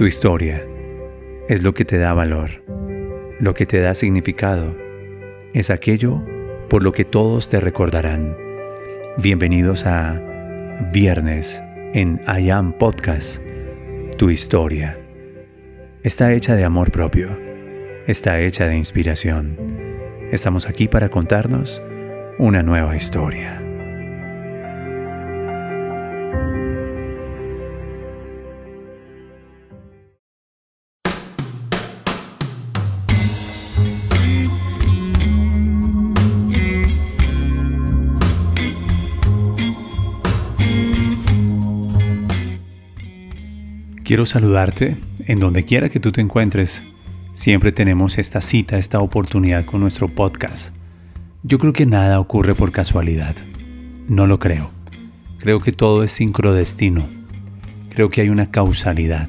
Tu historia es lo que te da valor, lo que te da significado, es aquello por lo que todos te recordarán. Bienvenidos a Viernes en I Am Podcast, tu historia. Está hecha de amor propio, está hecha de inspiración. Estamos aquí para contarnos una nueva historia. Quiero saludarte en donde quiera que tú te encuentres. Siempre tenemos esta cita, esta oportunidad con nuestro podcast. Yo creo que nada ocurre por casualidad. No lo creo. Creo que todo es sincrodestino. Creo que hay una causalidad.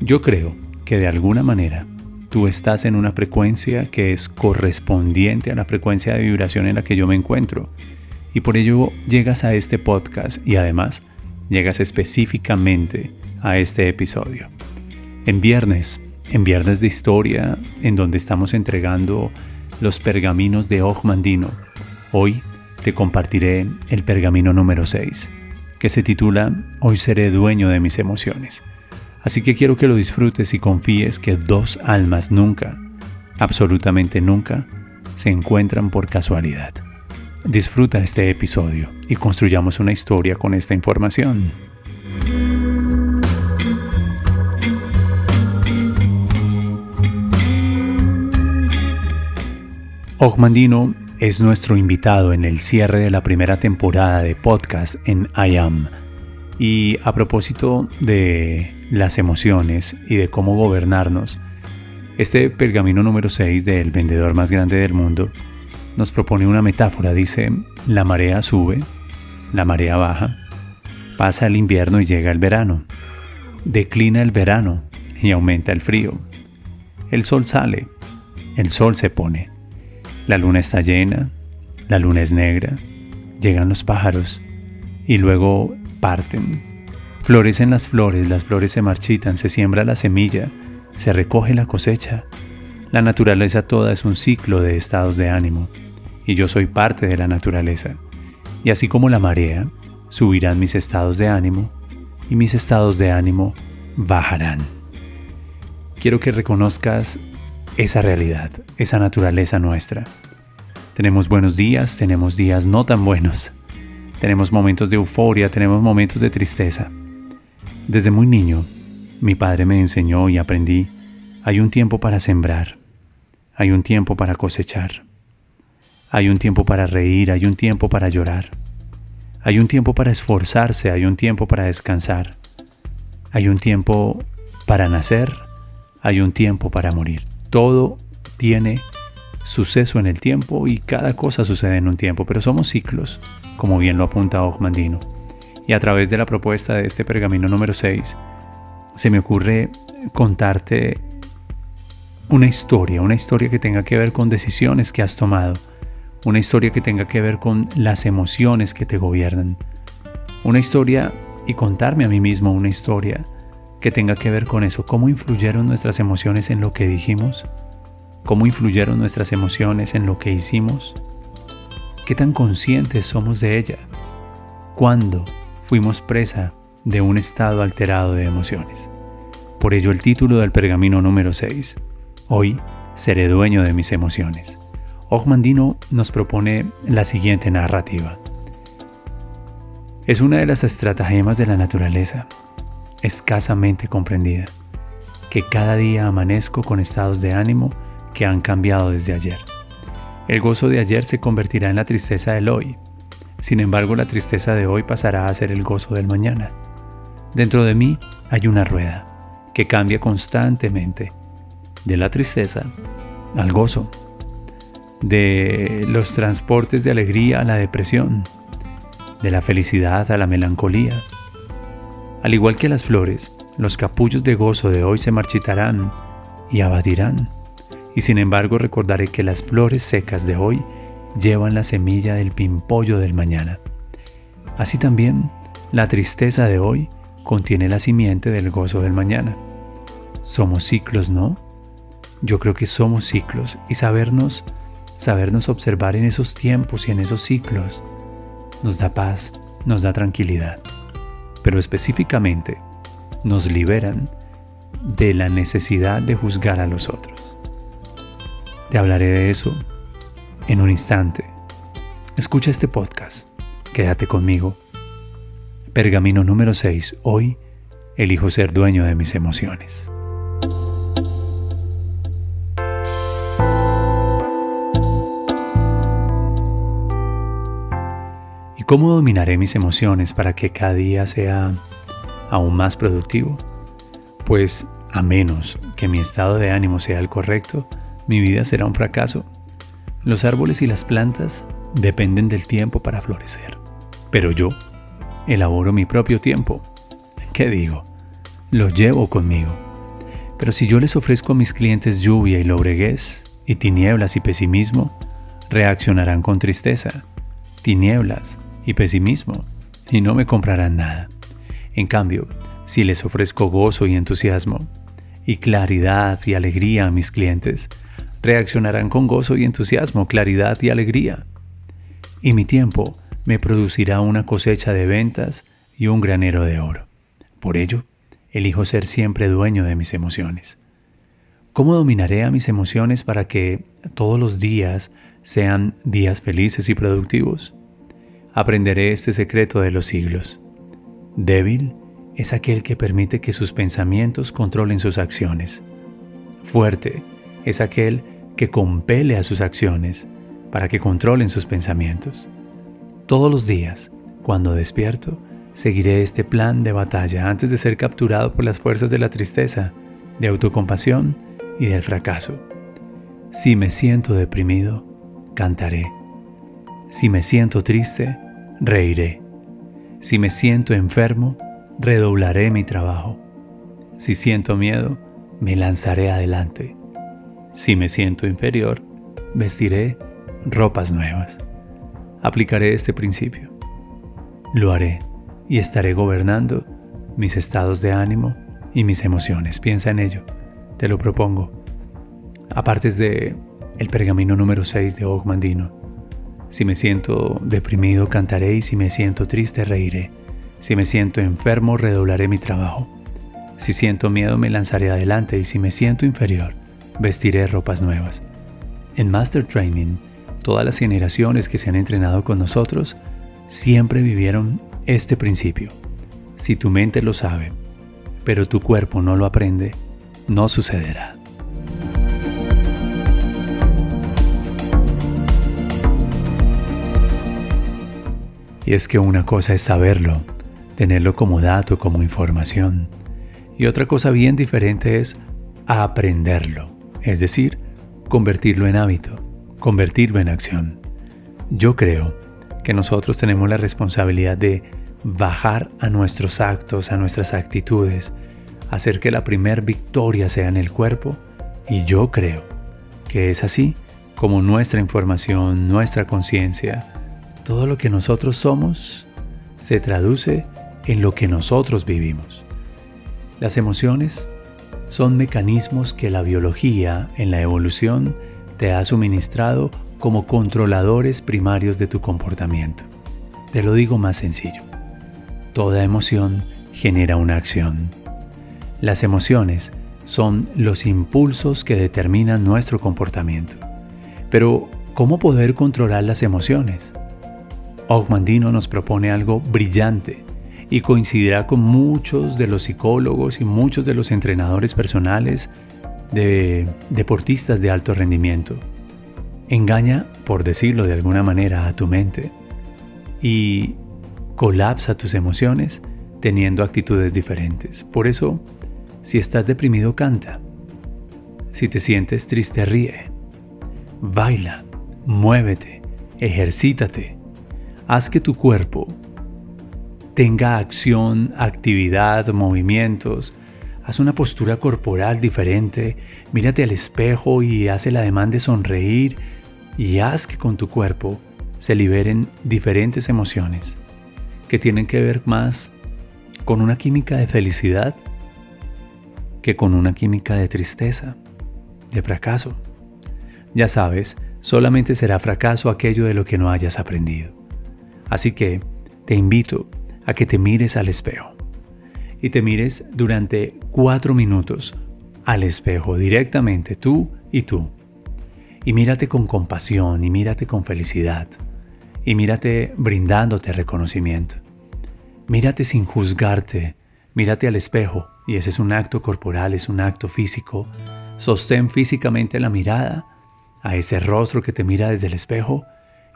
Yo creo que de alguna manera tú estás en una frecuencia que es correspondiente a la frecuencia de vibración en la que yo me encuentro. Y por ello llegas a este podcast y además llegas específicamente a este episodio. En viernes, en viernes de historia, en donde estamos entregando los pergaminos de Ogmandino, hoy te compartiré el pergamino número 6, que se titula Hoy seré dueño de mis emociones. Así que quiero que lo disfrutes y confíes que dos almas nunca, absolutamente nunca, se encuentran por casualidad. Disfruta este episodio y construyamos una historia con esta información. Ogmandino es nuestro invitado en el cierre de la primera temporada de podcast en I Am. Y a propósito de las emociones y de cómo gobernarnos, este pergamino número 6 del vendedor más grande del mundo nos propone una metáfora. Dice, la marea sube, la marea baja, pasa el invierno y llega el verano. Declina el verano y aumenta el frío. El sol sale, el sol se pone la luna está llena, la luna es negra, llegan los pájaros y luego parten. Florecen las flores, las flores se marchitan, se siembra la semilla, se recoge la cosecha. La naturaleza toda es un ciclo de estados de ánimo y yo soy parte de la naturaleza. Y así como la marea, subirán mis estados de ánimo y mis estados de ánimo bajarán. Quiero que reconozcas esa realidad, esa naturaleza nuestra. Tenemos buenos días, tenemos días no tan buenos. Tenemos momentos de euforia, tenemos momentos de tristeza. Desde muy niño, mi padre me enseñó y aprendí, hay un tiempo para sembrar, hay un tiempo para cosechar, hay un tiempo para reír, hay un tiempo para llorar, hay un tiempo para esforzarse, hay un tiempo para descansar, hay un tiempo para nacer, hay un tiempo para morir. Todo tiene suceso en el tiempo y cada cosa sucede en un tiempo, pero somos ciclos, como bien lo apunta Ogmandino. Y a través de la propuesta de este pergamino número 6, se me ocurre contarte una historia, una historia que tenga que ver con decisiones que has tomado, una historia que tenga que ver con las emociones que te gobiernan, una historia y contarme a mí mismo una historia que tenga que ver con eso, cómo influyeron nuestras emociones en lo que dijimos, cómo influyeron nuestras emociones en lo que hicimos, qué tan conscientes somos de ella, cuándo fuimos presa de un estado alterado de emociones. Por ello el título del pergamino número 6, Hoy seré dueño de mis emociones. Ogmandino nos propone la siguiente narrativa. Es una de las estratagemas de la naturaleza escasamente comprendida, que cada día amanezco con estados de ánimo que han cambiado desde ayer. El gozo de ayer se convertirá en la tristeza del hoy. Sin embargo, la tristeza de hoy pasará a ser el gozo del mañana. Dentro de mí hay una rueda que cambia constantemente de la tristeza al gozo, de los transportes de alegría a la depresión, de la felicidad a la melancolía, al igual que las flores, los capullos de gozo de hoy se marchitarán y abatirán. Y sin embargo recordaré que las flores secas de hoy llevan la semilla del pimpollo del mañana. Así también, la tristeza de hoy contiene la simiente del gozo del mañana. somos ciclos, ¿no? Yo creo que somos ciclos y sabernos, sabernos observar en esos tiempos y en esos ciclos nos da paz, nos da tranquilidad, pero específicamente nos liberan de la necesidad de juzgar a los otros. Te hablaré de eso en un instante. Escucha este podcast, quédate conmigo. Pergamino número 6. Hoy elijo ser dueño de mis emociones. ¿Cómo dominaré mis emociones para que cada día sea aún más productivo? Pues a menos que mi estado de ánimo sea el correcto, mi vida será un fracaso. Los árboles y las plantas dependen del tiempo para florecer. Pero yo elaboro mi propio tiempo. ¿Qué digo? Lo llevo conmigo. Pero si yo les ofrezco a mis clientes lluvia y lobreguez, y tinieblas y pesimismo, reaccionarán con tristeza. Tinieblas, y pesimismo y no me comprarán nada. En cambio, si les ofrezco gozo y entusiasmo y claridad y alegría a mis clientes, reaccionarán con gozo y entusiasmo, claridad y alegría. Y mi tiempo me producirá una cosecha de ventas y un granero de oro. Por ello, elijo ser siempre dueño de mis emociones. ¿Cómo dominaré a mis emociones para que todos los días sean días felices y productivos? Aprenderé este secreto de los siglos. Débil es aquel que permite que sus pensamientos controlen sus acciones. Fuerte es aquel que compele a sus acciones para que controlen sus pensamientos. Todos los días, cuando despierto, seguiré este plan de batalla antes de ser capturado por las fuerzas de la tristeza, de autocompasión y del fracaso. Si me siento deprimido, cantaré. Si me siento triste, reiré. Si me siento enfermo, redoblaré mi trabajo. Si siento miedo, me lanzaré adelante. Si me siento inferior, vestiré ropas nuevas. Aplicaré este principio. Lo haré y estaré gobernando mis estados de ánimo y mis emociones. Piensa en ello. Te lo propongo. Aparte de el pergamino número 6 de Ogmandino, si me siento deprimido, cantaré y si me siento triste, reiré. Si me siento enfermo, redoblaré mi trabajo. Si siento miedo, me lanzaré adelante y si me siento inferior, vestiré ropas nuevas. En Master Training, todas las generaciones que se han entrenado con nosotros siempre vivieron este principio. Si tu mente lo sabe, pero tu cuerpo no lo aprende, no sucederá. Y es que una cosa es saberlo, tenerlo como dato, como información. Y otra cosa bien diferente es aprenderlo, es decir, convertirlo en hábito, convertirlo en acción. Yo creo que nosotros tenemos la responsabilidad de bajar a nuestros actos, a nuestras actitudes, hacer que la primer victoria sea en el cuerpo y yo creo que es así como nuestra información, nuestra conciencia, todo lo que nosotros somos se traduce en lo que nosotros vivimos. Las emociones son mecanismos que la biología en la evolución te ha suministrado como controladores primarios de tu comportamiento. Te lo digo más sencillo. Toda emoción genera una acción. Las emociones son los impulsos que determinan nuestro comportamiento. Pero, ¿cómo poder controlar las emociones? Ogmandino nos propone algo brillante y coincidirá con muchos de los psicólogos y muchos de los entrenadores personales de deportistas de alto rendimiento. Engaña, por decirlo de alguna manera, a tu mente y colapsa tus emociones teniendo actitudes diferentes. Por eso, si estás deprimido, canta. Si te sientes triste, ríe. Baila, muévete, ejercítate Haz que tu cuerpo tenga acción, actividad, movimientos. Haz una postura corporal diferente. Mírate al espejo y haz el ademán de sonreír y haz que con tu cuerpo se liberen diferentes emociones que tienen que ver más con una química de felicidad que con una química de tristeza, de fracaso. Ya sabes, solamente será fracaso aquello de lo que no hayas aprendido. Así que te invito a que te mires al espejo y te mires durante cuatro minutos al espejo directamente tú y tú. Y mírate con compasión y mírate con felicidad y mírate brindándote reconocimiento. Mírate sin juzgarte, mírate al espejo y ese es un acto corporal, es un acto físico. Sostén físicamente la mirada a ese rostro que te mira desde el espejo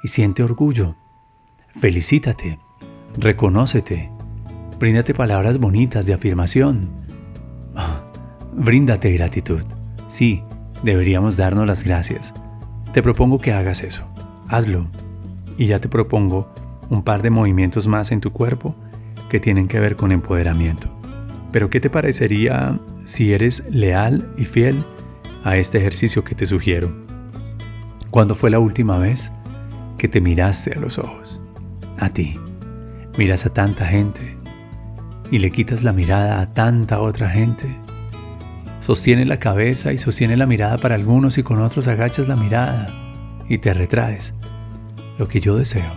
y siente orgullo. Felicítate, reconócete, bríndate palabras bonitas de afirmación. Ah, bríndate gratitud. Sí, deberíamos darnos las gracias. Te propongo que hagas eso. Hazlo. Y ya te propongo un par de movimientos más en tu cuerpo que tienen que ver con empoderamiento. Pero ¿qué te parecería si eres leal y fiel a este ejercicio que te sugiero? ¿Cuándo fue la última vez que te miraste a los ojos? A ti. Miras a tanta gente y le quitas la mirada a tanta otra gente. Sostiene la cabeza y sostiene la mirada para algunos y con otros agachas la mirada y te retraes. Lo que yo deseo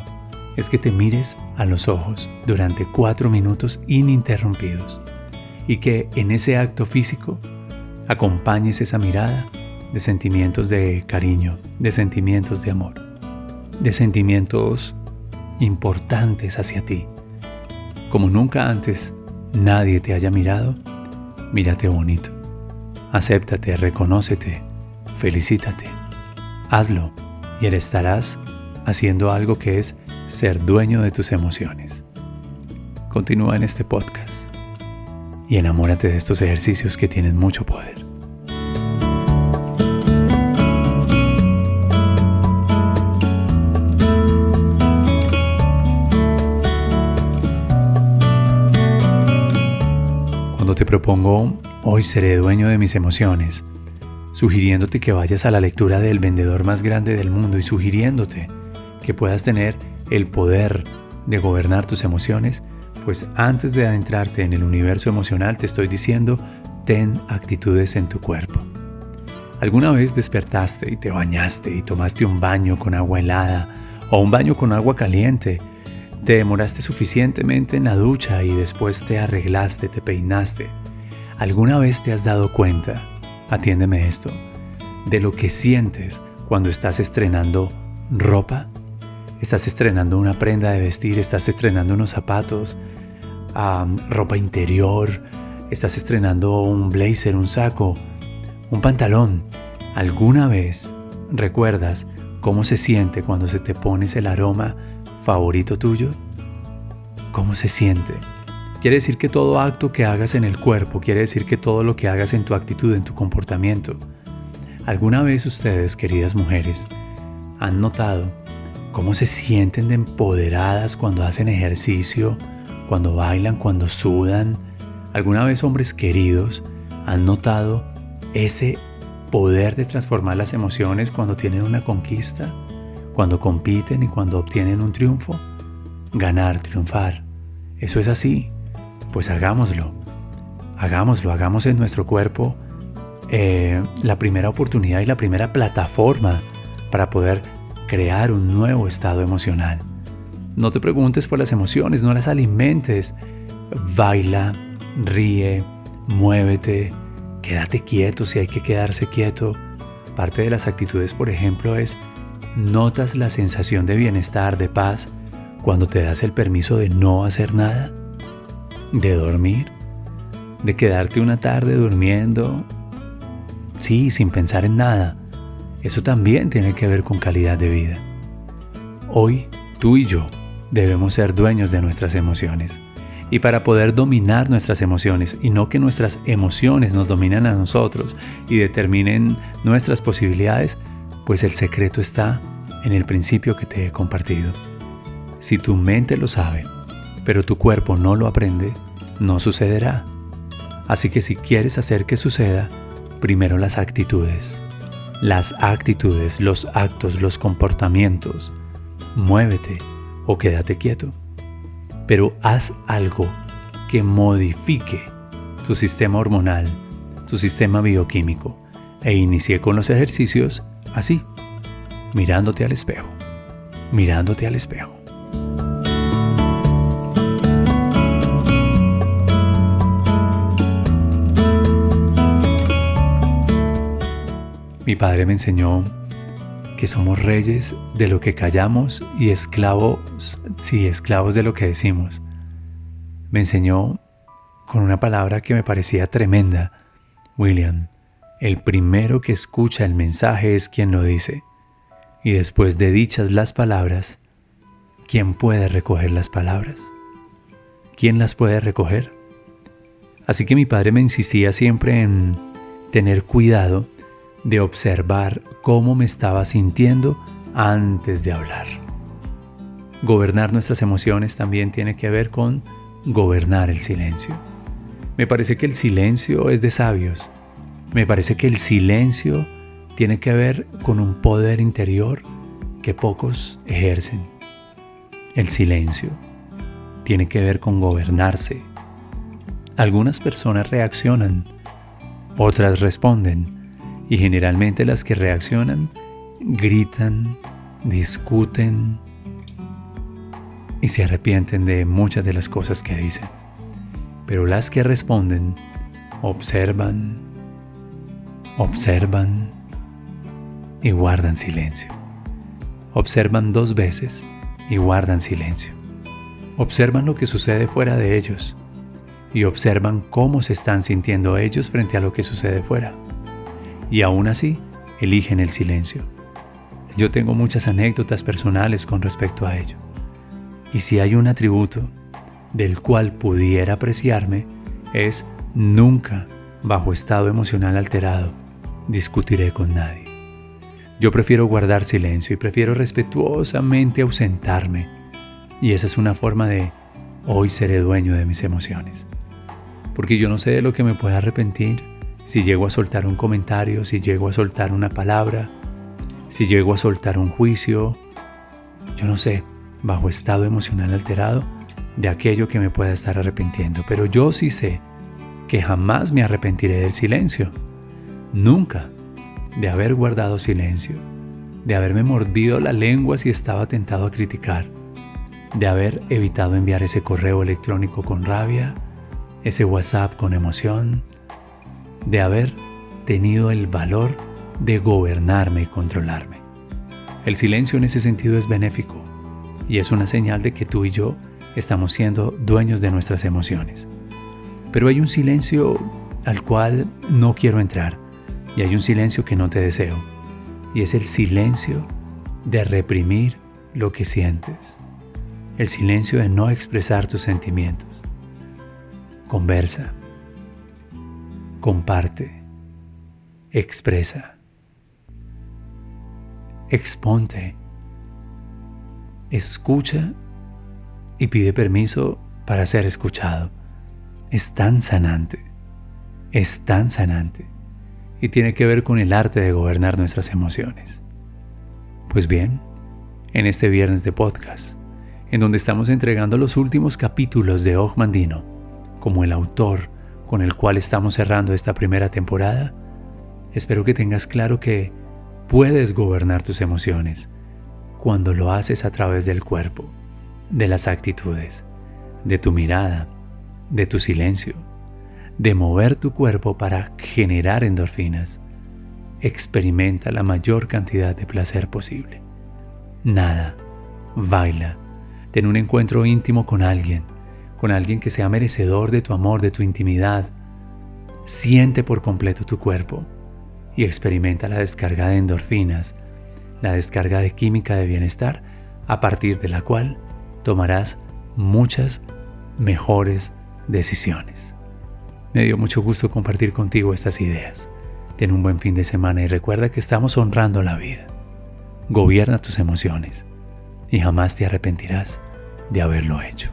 es que te mires a los ojos durante cuatro minutos ininterrumpidos y que en ese acto físico acompañes esa mirada de sentimientos de cariño, de sentimientos de amor, de sentimientos importantes hacia ti. Como nunca antes nadie te haya mirado, mírate bonito. Acéptate, reconócete, felicítate. Hazlo y estarás haciendo algo que es ser dueño de tus emociones. Continúa en este podcast y enamórate de estos ejercicios que tienen mucho poder. Cuando te propongo hoy seré dueño de mis emociones, sugiriéndote que vayas a la lectura del vendedor más grande del mundo y sugiriéndote que puedas tener el poder de gobernar tus emociones, pues antes de adentrarte en el universo emocional te estoy diciendo, ten actitudes en tu cuerpo. ¿Alguna vez despertaste y te bañaste y tomaste un baño con agua helada o un baño con agua caliente? Te demoraste suficientemente en la ducha y después te arreglaste, te peinaste. ¿Alguna vez te has dado cuenta, atiéndeme esto, de lo que sientes cuando estás estrenando ropa? estás estrenando una prenda de vestir, estás estrenando unos zapatos, ropa interior, estás estrenando un blazer, un saco, un pantalón. ¿Alguna vez recuerdas cómo se siente cuando se te pones el aroma favorito tuyo? ¿Cómo se siente? Quiere decir que todo acto que hagas en el cuerpo, quiere decir que todo lo que hagas en tu actitud, en tu comportamiento. ¿Alguna vez ustedes, queridas mujeres, han notado cómo se sienten de empoderadas cuando hacen ejercicio, cuando bailan, cuando sudan. ¿Alguna vez hombres queridos han notado ese poder de transformar las emociones cuando tienen una conquista, cuando compiten y cuando obtienen un triunfo? Ganar, triunfar. Eso es así. Pues hagámoslo. Hagámoslo, hagamos en nuestro cuerpo eh, la primera oportunidad y la primera plataforma para poder crear un nuevo estado emocional. No te preguntes por las emociones, no las alimentes. Baila, ríe, muévete, quédate quieto si hay que quedarse quieto. Parte de las actitudes, por ejemplo, es notas la sensación de bienestar, de paz, cuando te das el permiso de no hacer nada, de dormir, de quedarte una tarde durmiendo, sí, sin pensar en nada eso también tiene que ver con calidad de vida. Hoy, tú y yo debemos ser dueños de nuestras emociones. Y para poder dominar nuestras emociones y no que nuestras emociones nos dominen a nosotros y determinen nuestras posibilidades, pues el secreto está en el principio que te he compartido. Si tu mente lo sabe, pero tu cuerpo no lo aprende, no sucederá. Así que si quieres hacer que suceda, primero las actitudes las actitudes, los actos, los comportamientos. Muévete o quédate quieto. Pero haz algo que modifique tu sistema hormonal tu sistema bioquímico e inicié con los ejercicios así, mirándote al espejo, mirándote al espejo. Mi padre me enseñó que somos reyes de lo que callamos y esclavos, sí, esclavos de lo que decimos. Me enseñó con una palabra que me parecía tremenda. William, el primero que escucha el mensaje es quien lo dice. Y después de dichas las palabras, ¿quién puede recoger las palabras? ¿Quién las puede recoger? Así que mi padre me insistía siempre en tener cuidado de observar cómo me estaba sintiendo antes de hablar. Gobernar nuestras emociones también tiene que ver con gobernar el silencio. Me parece que el silencio es de sabios. Me parece que el silencio tiene que ver con un poder interior que pocos ejercen. El silencio tiene que ver con gobernarse. Algunas personas reaccionan, otras responden y generalmente las que reaccionan gritan, discuten y se arrepienten de muchas de las cosas que dicen. Pero las que responden observan, observan y guardan silencio. Observan dos veces y guardan silencio. Observan lo que sucede fuera de ellos y observan cómo se están sintiendo ellos frente a lo que sucede fuera y aún así eligen el silencio. Yo tengo muchas anécdotas personales con respecto a ello. Y si hay un atributo del cual pudiera apreciarme es nunca, bajo estado emocional alterado, discutiré con nadie. Yo prefiero guardar silencio y prefiero respetuosamente ausentarme. Y esa es una forma de hoy seré dueño de mis emociones. Porque yo no sé de lo que me pueda arrepentir si llego a soltar un comentario, si llego a soltar una palabra, si llego a soltar un juicio, yo no sé, bajo estado emocional alterado, de aquello que me pueda estar arrepintiendo. Pero yo sí sé que jamás me arrepentiré del silencio. Nunca de haber guardado silencio, de haberme mordido la lengua si estaba tentado a criticar, de haber evitado enviar ese correo electrónico con rabia, ese WhatsApp con emoción, de haber tenido el valor de gobernarme y controlarme. El silencio en ese sentido es benéfico y es una señal de que tú y yo estamos siendo dueños de nuestras emociones. Pero hay un silencio al cual no quiero entrar y hay un silencio que no te deseo y es el silencio de reprimir lo que sientes, el silencio de no expresar tus sentimientos. Conversa, comparte, expresa, exponte, escucha y pide permiso para ser escuchado. Es tan sanante, es tan sanante y tiene que ver con el arte de gobernar nuestras emociones. Pues bien, en este viernes de podcast, en donde estamos entregando los últimos capítulos de Ogmandino, como el autor con el cual estamos cerrando esta primera temporada, espero que tengas claro que puedes gobernar tus emociones cuando lo haces a través del cuerpo, de las actitudes, de tu mirada, de tu silencio, de mover tu cuerpo para generar endorfinas. Experimenta la mayor cantidad de placer posible. Nada, baila, ten un encuentro íntimo con alguien con alguien que sea merecedor de tu amor, de tu intimidad. Siente por completo tu cuerpo y experimenta la descarga de endorfinas, la descarga de química de bienestar, a partir de la cual tomarás muchas mejores decisiones. Me dio mucho gusto compartir contigo estas ideas. Ten un buen fin de semana y recuerda que estamos honrando la vida. Gobierna tus emociones y jamás te arrepentirás de haberlo hecho.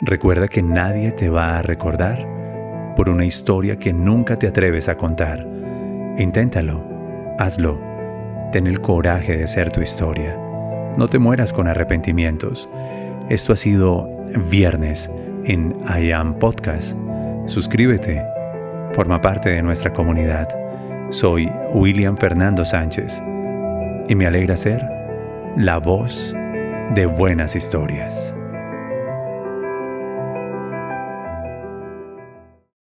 Recuerda que nadie te va a recordar por una historia que nunca te atreves a contar. Inténtalo, hazlo, ten el coraje de ser tu historia. No te mueras con arrepentimientos. Esto ha sido Viernes en I Am Podcast. Suscríbete, forma parte de nuestra comunidad. Soy William Fernando Sánchez y me alegra ser la voz de buenas historias.